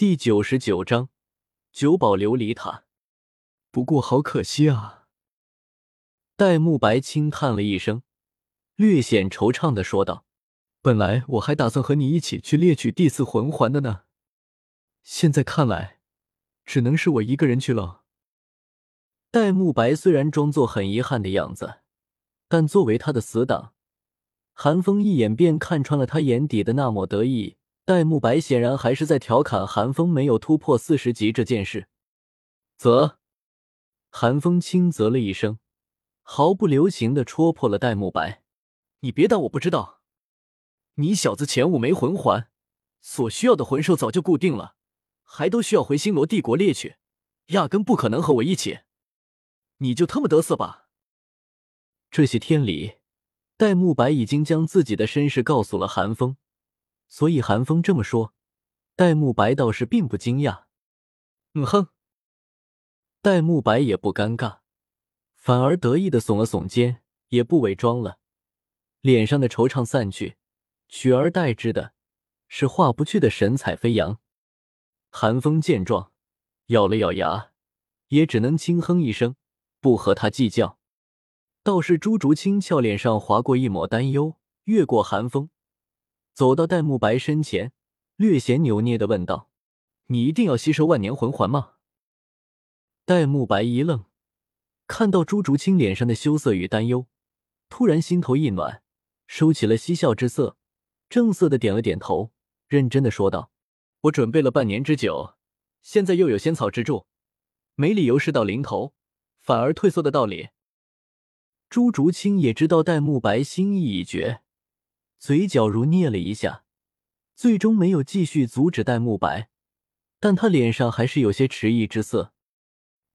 第九十九章九宝琉璃塔。不过好可惜啊！戴沐白轻叹了一声，略显惆怅的说道：“本来我还打算和你一起去猎取第四魂环的呢，现在看来，只能是我一个人去了。”戴沐白虽然装作很遗憾的样子，但作为他的死党，韩风一眼便看穿了他眼底的那抹得意。戴沐白显然还是在调侃韩风没有突破四十级这件事。啧，韩风轻啧了一声，毫不留情的戳破了戴沐白：“你别当我不知道，你小子前五枚魂环所需要的魂兽早就固定了，还都需要回星罗帝国猎取，压根不可能和我一起。你就他妈得瑟吧！”这些天里，戴沐白已经将自己的身世告诉了韩风。所以韩风这么说，戴沐白倒是并不惊讶。嗯哼，戴沐白也不尴尬，反而得意的耸了耸肩，也不伪装了，脸上的惆怅散去，取而代之的是化不去的神采飞扬。韩风见状，咬了咬牙，也只能轻哼一声，不和他计较。倒是朱竹清俏脸上划过一抹担忧，越过韩风。走到戴沐白身前，略显扭捏的问道：“你一定要吸收万年魂环吗？”戴沐白一愣，看到朱竹清脸上的羞涩与担忧，突然心头一暖，收起了嬉笑之色，正色的点了点头，认真的说道：“我准备了半年之久，现在又有仙草之助，没理由事到临头反而退缩的道理。”朱竹清也知道戴沐白心意已决。嘴角如捏了一下，最终没有继续阻止戴沐白，但他脸上还是有些迟疑之色。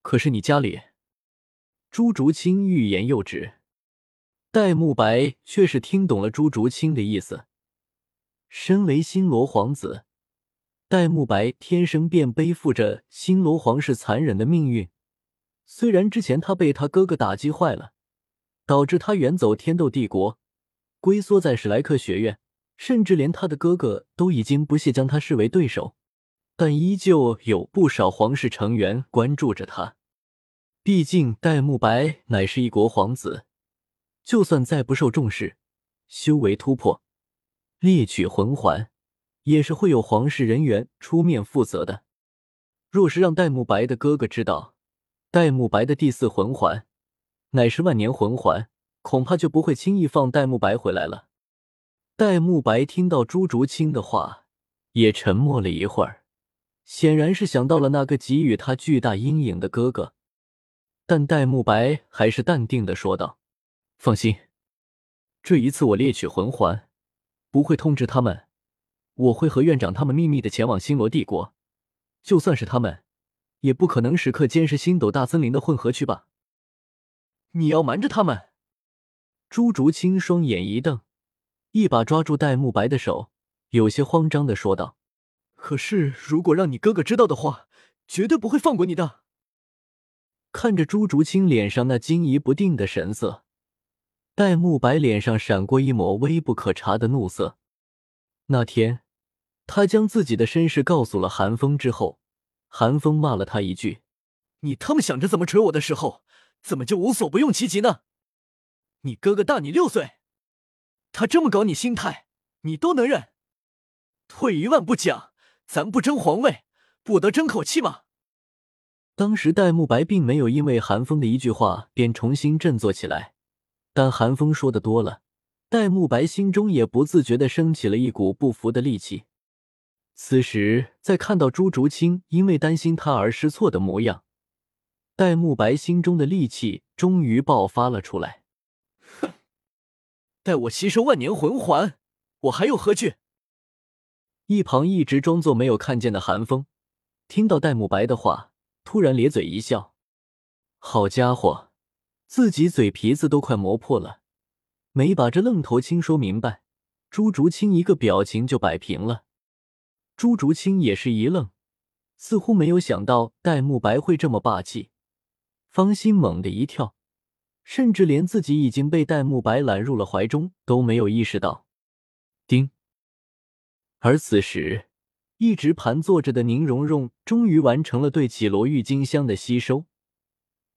可是你家里……朱竹清欲言又止，戴沐白却是听懂了朱竹清的意思。身为星罗皇子，戴沐白天生便背负着星罗皇室残忍的命运。虽然之前他被他哥哥打击坏了，导致他远走天斗帝国。龟缩在史莱克学院，甚至连他的哥哥都已经不屑将他视为对手，但依旧有不少皇室成员关注着他。毕竟戴沐白乃是一国皇子，就算再不受重视，修为突破、猎取魂环，也是会有皇室人员出面负责的。若是让戴沐白的哥哥知道，戴沐白的第四魂环乃是万年魂环，恐怕就不会轻易放戴沐白回来了。戴沐白听到朱竹清的话，也沉默了一会儿，显然是想到了那个给予他巨大阴影的哥哥。但戴沐白还是淡定的说道：“放心，这一次我猎取魂环，不会通知他们，我会和院长他们秘密的前往星罗帝国。就算是他们，也不可能时刻监视星斗大森林的混合区吧？你要瞒着他们？”朱竹清双眼一瞪，一把抓住戴沐白的手，有些慌张的说道：“可是，如果让你哥哥知道的话，绝对不会放过你的。”看着朱竹清脸上那惊疑不定的神色，戴沐白脸上闪过一抹微不可察的怒色。那天，他将自己的身世告诉了韩风之后，韩风骂了他一句：“你他妈想着怎么锤我的时候，怎么就无所不用其极呢？”你哥哥大你六岁，他这么搞你心态，你都能忍？退一万步讲，咱不争皇位，不得争口气吗？当时戴沐白并没有因为韩风的一句话便重新振作起来，但韩风说的多了，戴沐白心中也不自觉的升起了一股不服的戾气。此时，在看到朱竹清因为担心他而失措的模样，戴沐白心中的戾气终于爆发了出来。待我吸收万年魂环，我还有何惧？一旁一直装作没有看见的韩风，听到戴沐白的话，突然咧嘴一笑。好家伙，自己嘴皮子都快磨破了，没把这愣头青说明白，朱竹清一个表情就摆平了。朱竹清也是一愣，似乎没有想到戴沐白会这么霸气，芳心猛地一跳。甚至连自己已经被戴沐白揽入了怀中都没有意识到。丁。而此时，一直盘坐着的宁荣荣终于完成了对绮罗郁金香的吸收，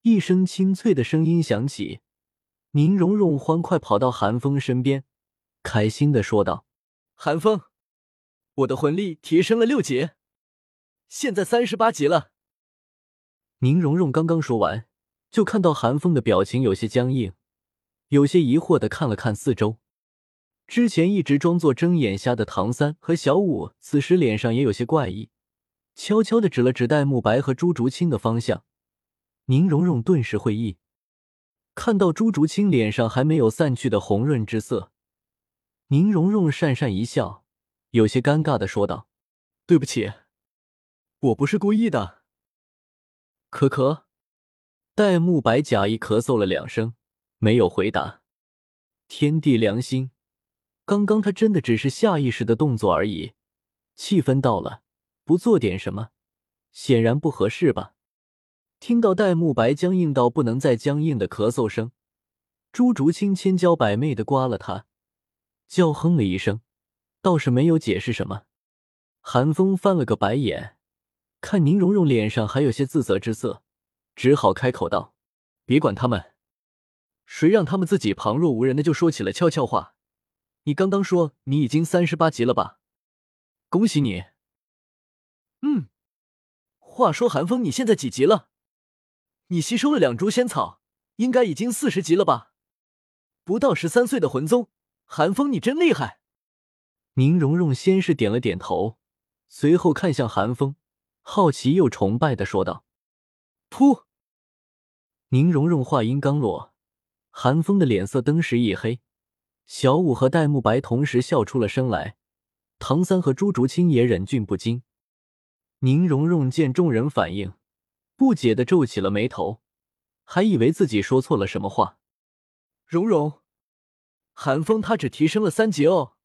一声清脆的声音响起，宁荣荣欢快跑到韩风身边，开心的说道：“韩风，我的魂力提升了六级，现在三十八级了。”宁荣荣刚刚说完，就看到韩风的表情有些僵硬，有些疑惑的看了看四周。之前一直装作睁眼瞎的唐三和小五，此时脸上也有些怪异，悄悄的指了指戴沐白和朱竹清的方向。宁荣荣顿时会意，看到朱竹清脸上还没有散去的红润之色，宁荣荣讪讪一笑，有些尴尬的说道：“对不起，我不是故意的。”可可，戴沐白假意咳嗽了两声，没有回答。天地良心。刚刚他真的只是下意识的动作而已，气氛到了，不做点什么，显然不合适吧？听到戴沐白僵硬到不能再僵硬的咳嗽声，朱竹清千娇百媚的刮了他，娇哼了一声，倒是没有解释什么。韩风翻了个白眼，看宁荣荣脸上还有些自责之色，只好开口道：“别管他们，谁让他们自己旁若无人的就说起了悄悄话。”你刚刚说你已经三十八级了吧？恭喜你。嗯，话说韩风，你现在几级了？你吸收了两株仙草，应该已经四十级了吧？不到十三岁的魂宗，韩风你真厉害。宁荣荣先是点了点头，随后看向韩风，好奇又崇拜的说道：“噗！”宁荣荣话音刚落，韩风的脸色登时一黑。小五和戴沐白同时笑出了声来，唐三和朱竹清也忍俊不禁。宁荣荣见众人反应，不解的皱起了眉头，还以为自己说错了什么话。荣荣，寒风他只提升了三级哦，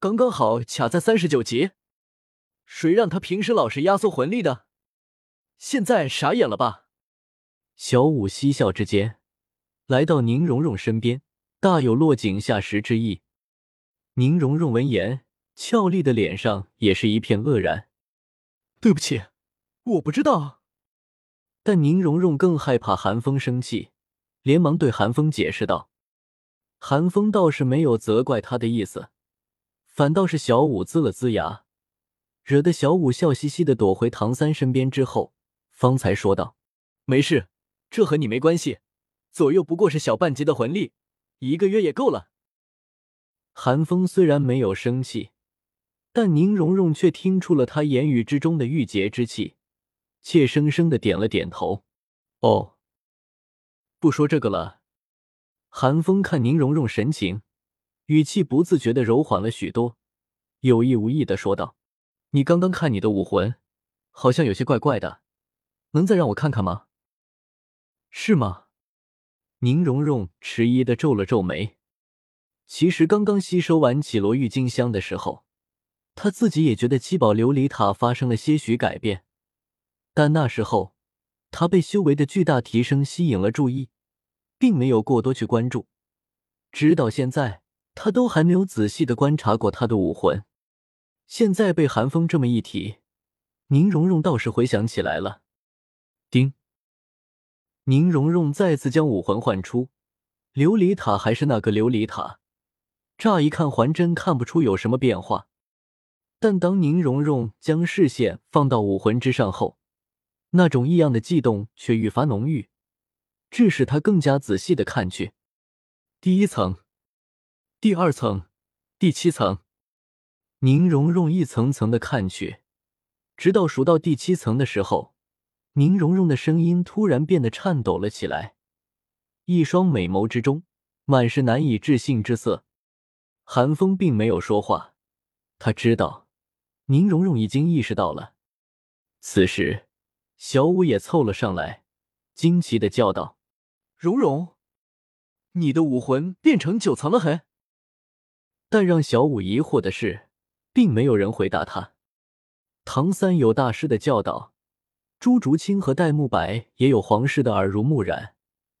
刚刚好卡在三十九级。谁让他平时老是压缩魂力的？现在傻眼了吧？小五嬉笑之间，来到宁荣荣身边。大有落井下石之意。宁荣荣闻言，俏丽的脸上也是一片愕然。对不起，我不知道。但宁荣荣更害怕韩风生气，连忙对韩风解释道：“韩风倒是没有责怪他的意思，反倒是小五龇了龇牙，惹得小五笑嘻嘻的躲回唐三身边之后，方才说道：‘没事，这和你没关系，左右不过是小半级的魂力。’”一个月也够了。韩风虽然没有生气，但宁荣荣却听出了他言语之中的郁结之气，怯生生的点了点头。哦，不说这个了。韩风看宁荣荣神情，语气不自觉的柔缓了许多，有意无意的说道：“你刚刚看你的武魂，好像有些怪怪的，能再让我看看吗？是吗？”宁荣荣迟疑的皱了皱眉。其实刚刚吸收完绮罗郁金香的时候，他自己也觉得七宝琉璃塔发生了些许改变，但那时候他被修为的巨大提升吸引了注意，并没有过多去关注。直到现在，他都还没有仔细的观察过他的武魂。现在被寒风这么一提，宁荣荣倒是回想起来了。叮。宁荣荣再次将武魂唤出，琉璃塔还是那个琉璃塔，乍一看还真看不出有什么变化。但当宁荣荣将视线放到武魂之上后，那种异样的悸动却愈发浓郁，致使他更加仔细的看去。第一层，第二层，第七层，宁荣荣一层层的看去，直到数到第七层的时候。宁荣荣的声音突然变得颤抖了起来，一双美眸之中满是难以置信之色。韩风并没有说话，他知道宁荣荣已经意识到了。此时，小五也凑了上来，惊奇的叫道：“荣荣，你的武魂变成九层了？”嘿！但让小五疑惑的是，并没有人回答他。唐三有大师的教导。朱竹清和戴沐白也有皇室的耳濡目染，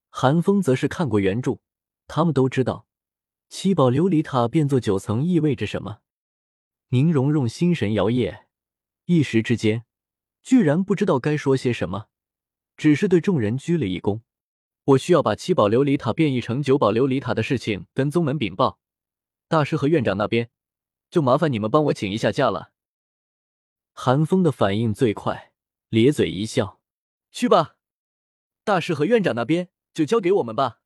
韩风则是看过原著，他们都知道七宝琉璃塔变作九层意味着什么。宁荣荣心神摇曳，一时之间，居然不知道该说些什么，只是对众人鞠了一躬。我需要把七宝琉璃塔变异成九宝琉璃塔的事情跟宗门禀报，大师和院长那边就麻烦你们帮我请一下假了。韩风的反应最快，咧嘴一笑：“去吧，大师和院长那边就交给我们吧。”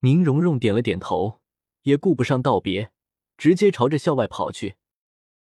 宁荣荣点了点头，也顾不上道别，直接朝着校外跑去。